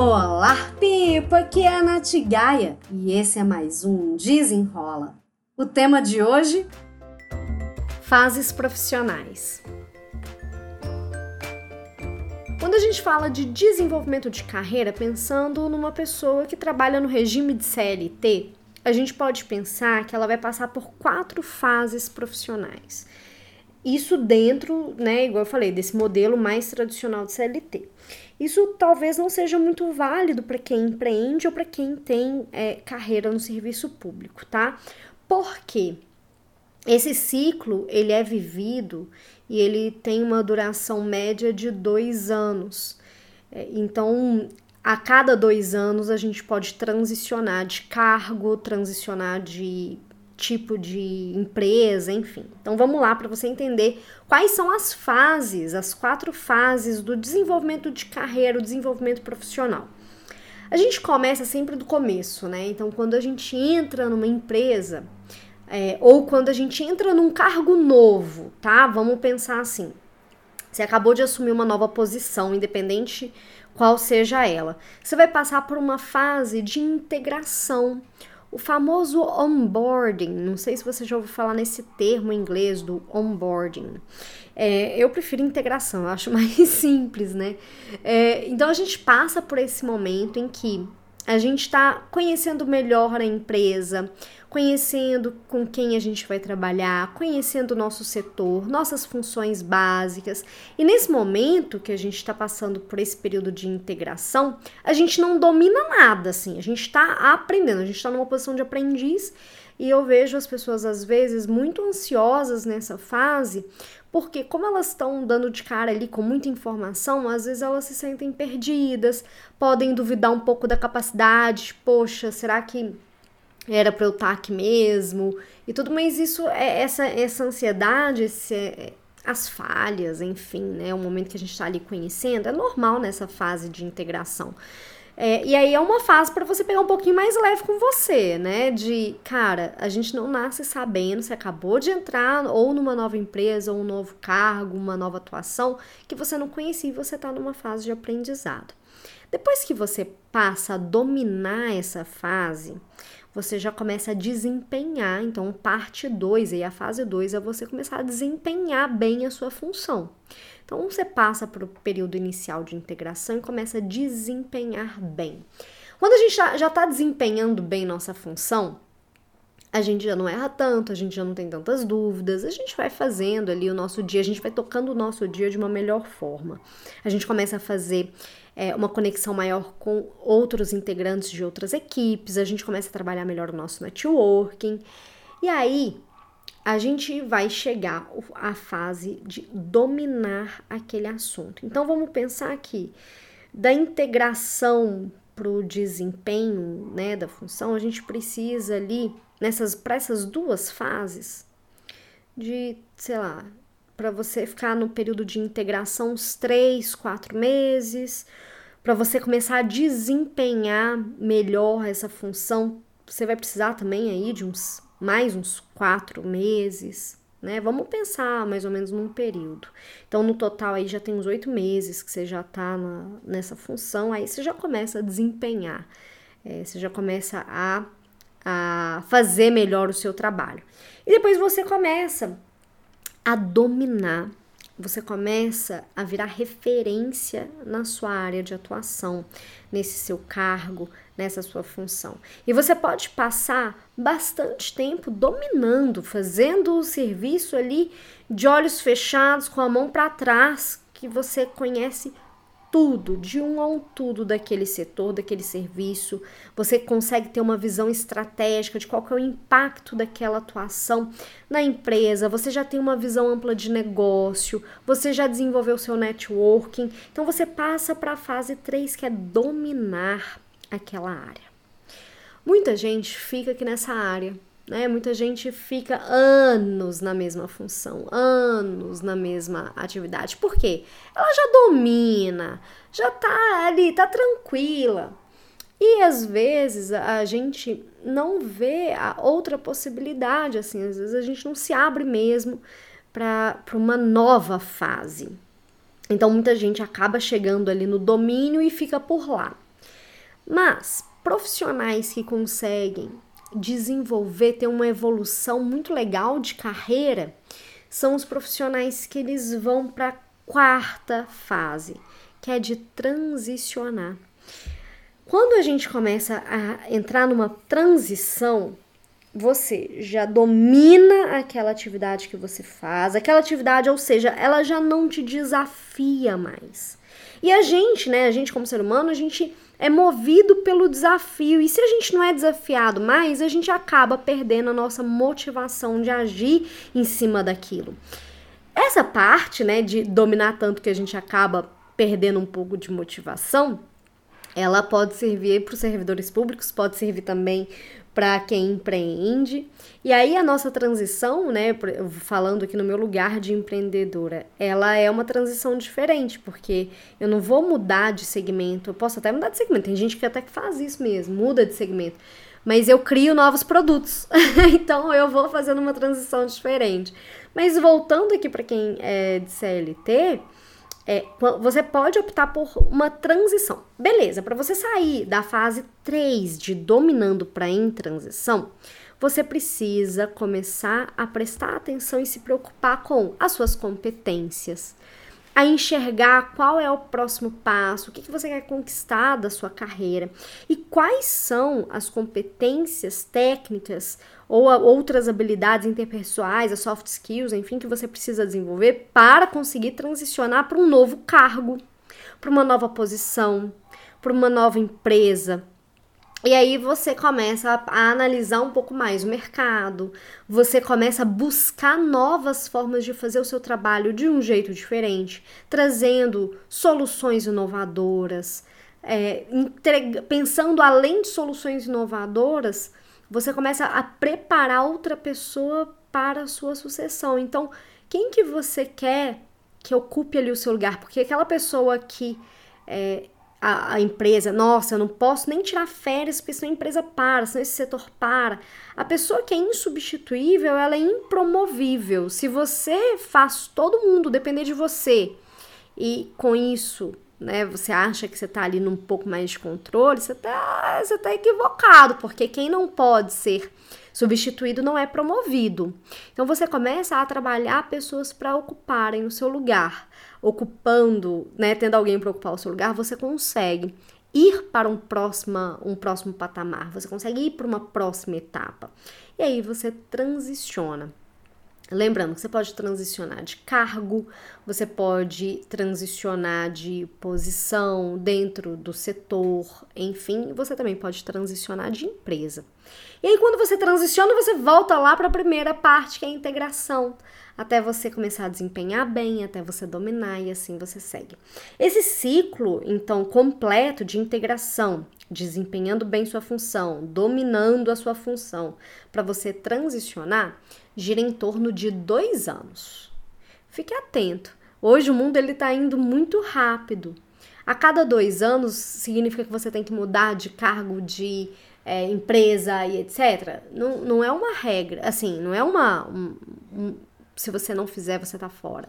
Olá, Pipa! Aqui é a Nath Gaia e esse é mais um Desenrola. O tema de hoje: fases profissionais. Quando a gente fala de desenvolvimento de carreira, pensando numa pessoa que trabalha no regime de CLT, a gente pode pensar que ela vai passar por quatro fases profissionais. Isso dentro, né, igual eu falei, desse modelo mais tradicional de CLT. Isso talvez não seja muito válido para quem empreende ou para quem tem é, carreira no serviço público, tá? Por quê? Esse ciclo ele é vivido e ele tem uma duração média de dois anos. É, então, a cada dois anos a gente pode transicionar de cargo, transicionar de tipo de empresa, enfim. Então vamos lá para você entender quais são as fases, as quatro fases do desenvolvimento de carreira, o desenvolvimento profissional. A gente começa sempre do começo, né? Então quando a gente entra numa empresa é, ou quando a gente entra num cargo novo, tá? Vamos pensar assim. Você acabou de assumir uma nova posição, independente qual seja ela. Você vai passar por uma fase de integração o famoso onboarding, não sei se você já ouviu falar nesse termo em inglês do onboarding. É, eu prefiro integração, eu acho mais simples, né? É, então a gente passa por esse momento em que a gente está conhecendo melhor a empresa, conhecendo com quem a gente vai trabalhar, conhecendo o nosso setor, nossas funções básicas. E nesse momento que a gente está passando por esse período de integração, a gente não domina nada, assim, a gente está aprendendo, a gente está numa posição de aprendiz. E eu vejo as pessoas às vezes muito ansiosas nessa fase, porque como elas estão dando de cara ali com muita informação, às vezes elas se sentem perdidas, podem duvidar um pouco da capacidade, poxa, será que era para eu estar aqui mesmo e tudo, mas isso é essa essa ansiedade, esse, as falhas, enfim, né, o momento que a gente está ali conhecendo, é normal nessa fase de integração. É, e aí é uma fase para você pegar um pouquinho mais leve com você, né? De, cara, a gente não nasce sabendo, você acabou de entrar ou numa nova empresa, ou um novo cargo, uma nova atuação que você não conhecia e você está numa fase de aprendizado. Depois que você passa a dominar essa fase, você já começa a desempenhar. Então, parte 2, aí a fase 2 é você começar a desempenhar bem a sua função. Então, você passa para o período inicial de integração e começa a desempenhar bem. Quando a gente já está desempenhando bem nossa função, a gente já não erra tanto, a gente já não tem tantas dúvidas, a gente vai fazendo ali o nosso dia, a gente vai tocando o nosso dia de uma melhor forma. A gente começa a fazer é, uma conexão maior com outros integrantes de outras equipes, a gente começa a trabalhar melhor o nosso networking. E aí a gente vai chegar à fase de dominar aquele assunto. Então vamos pensar aqui da integração para o desempenho né, da função, a gente precisa ali, nessas, para essas duas fases, de, sei lá, para você ficar no período de integração uns três, quatro meses, para você começar a desempenhar melhor essa função, você vai precisar também aí de uns mais uns quatro meses, né? Vamos pensar mais ou menos num período. Então, no total aí já tem uns oito meses que você já tá na, nessa função, aí você já começa a desempenhar, é, você já começa a, a fazer melhor o seu trabalho. E depois você começa a dominar você começa a virar referência na sua área de atuação, nesse seu cargo, nessa sua função. E você pode passar bastante tempo dominando, fazendo o serviço ali de olhos fechados, com a mão para trás, que você conhece tudo, de um ao tudo daquele setor, daquele serviço. Você consegue ter uma visão estratégica de qual é o impacto daquela atuação na empresa. Você já tem uma visão ampla de negócio, você já desenvolveu seu networking. Então você passa para a fase 3, que é dominar aquela área. Muita gente fica aqui nessa área né? Muita gente fica anos na mesma função, anos na mesma atividade. Por quê? Ela já domina, já tá ali, tá tranquila. E às vezes a gente não vê a outra possibilidade, assim, às vezes a gente não se abre mesmo para uma nova fase. Então muita gente acaba chegando ali no domínio e fica por lá. Mas profissionais que conseguem desenvolver, ter uma evolução muito legal de carreira, são os profissionais que eles vão para a quarta fase, que é de transicionar. Quando a gente começa a entrar numa transição, você já domina aquela atividade que você faz, aquela atividade, ou seja, ela já não te desafia mais. E a gente, né, a gente como ser humano, a gente é movido pelo desafio. E se a gente não é desafiado mais, a gente acaba perdendo a nossa motivação de agir em cima daquilo. Essa parte, né, de dominar tanto que a gente acaba perdendo um pouco de motivação, ela pode servir para os servidores públicos, pode servir também para quem empreende. E aí a nossa transição, né, falando aqui no meu lugar de empreendedora, ela é uma transição diferente, porque eu não vou mudar de segmento, eu posso até mudar de segmento. Tem gente que até que faz isso mesmo, muda de segmento. Mas eu crio novos produtos. então eu vou fazendo uma transição diferente. Mas voltando aqui para quem é de CLT, é, você pode optar por uma transição. Beleza, para você sair da fase 3 de dominando para em transição, você precisa começar a prestar atenção e se preocupar com as suas competências, a enxergar qual é o próximo passo, o que, que você quer conquistar da sua carreira e quais são as competências técnicas ou outras habilidades interpessoais, as soft skills, enfim, que você precisa desenvolver para conseguir transicionar para um novo cargo, para uma nova posição, para uma nova empresa. E aí você começa a, analisar um pouco mais o mercado, você começa a buscar novas formas de fazer o seu trabalho de um jeito diferente, trazendo soluções inovadoras, é, entrega, pensando além de soluções inovadoras, você começa a preparar outra pessoa para a sua sucessão. Então, quem que você quer que ocupe ali o seu lugar? Porque aquela pessoa que é, a, a, empresa, nossa, eu não posso nem tirar férias porque senão a empresa para, senão esse setor para. A pessoa que é insubstituível, ela é impromovível. Se você faz todo mundo depender de você e com isso né, você acha que você está ali num pouco mais de controle, você está você tá equivocado, porque quem não pode ser substituído não é promovido. Então você começa a trabalhar pessoas para ocuparem o seu lugar. Ocupando, né, tendo alguém para ocupar o seu lugar, você consegue ir para um próximo, um próximo patamar, você consegue ir para uma próxima etapa. E aí você transiciona. Lembrando que você pode transicionar de cargo, você pode transicionar de posição dentro do setor, enfim, você também pode transicionar de empresa. E aí, quando você transiciona, você volta lá para a primeira parte, que é a integração, até você começar a desempenhar bem, até você dominar e assim você segue. Esse ciclo, então, completo de integração, desempenhando bem sua função, dominando a sua função, para você transicionar, gira em torno de dois anos. Fique atento. Hoje o mundo ele está indo muito rápido. A cada dois anos significa que você tem que mudar de cargo de é, empresa e etc. Não, não é uma regra, assim, não é uma. Um, um, se você não fizer, você tá fora.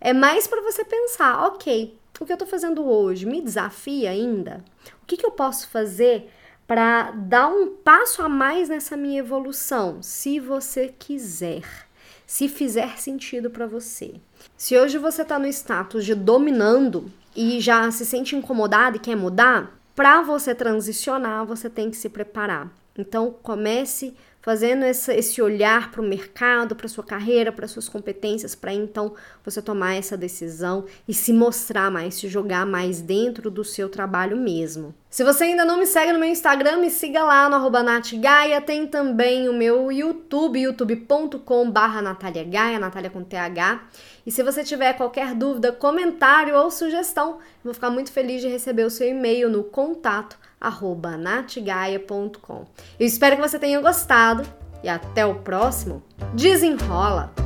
É mais para você pensar, ok, o que eu tô fazendo hoje me desafia ainda? O que, que eu posso fazer para dar um passo a mais nessa minha evolução, se você quiser, se fizer sentido para você. Se hoje você está no status de dominando e já se sente incomodado e quer mudar, para você transicionar, você tem que se preparar. Então, comece fazendo essa, esse olhar para o mercado, para sua carreira, para suas competências, para então você tomar essa decisão e se mostrar mais, se jogar mais dentro do seu trabalho mesmo. Se você ainda não me segue no meu Instagram, me siga lá no arroba natgaia. Tem também o meu YouTube, youtube.com barra Natália Gaia, com TH. E se você tiver qualquer dúvida, comentário ou sugestão, vou ficar muito feliz de receber o seu e-mail no contato arroba natgaia.com. Eu espero que você tenha gostado e até o próximo. Desenrola!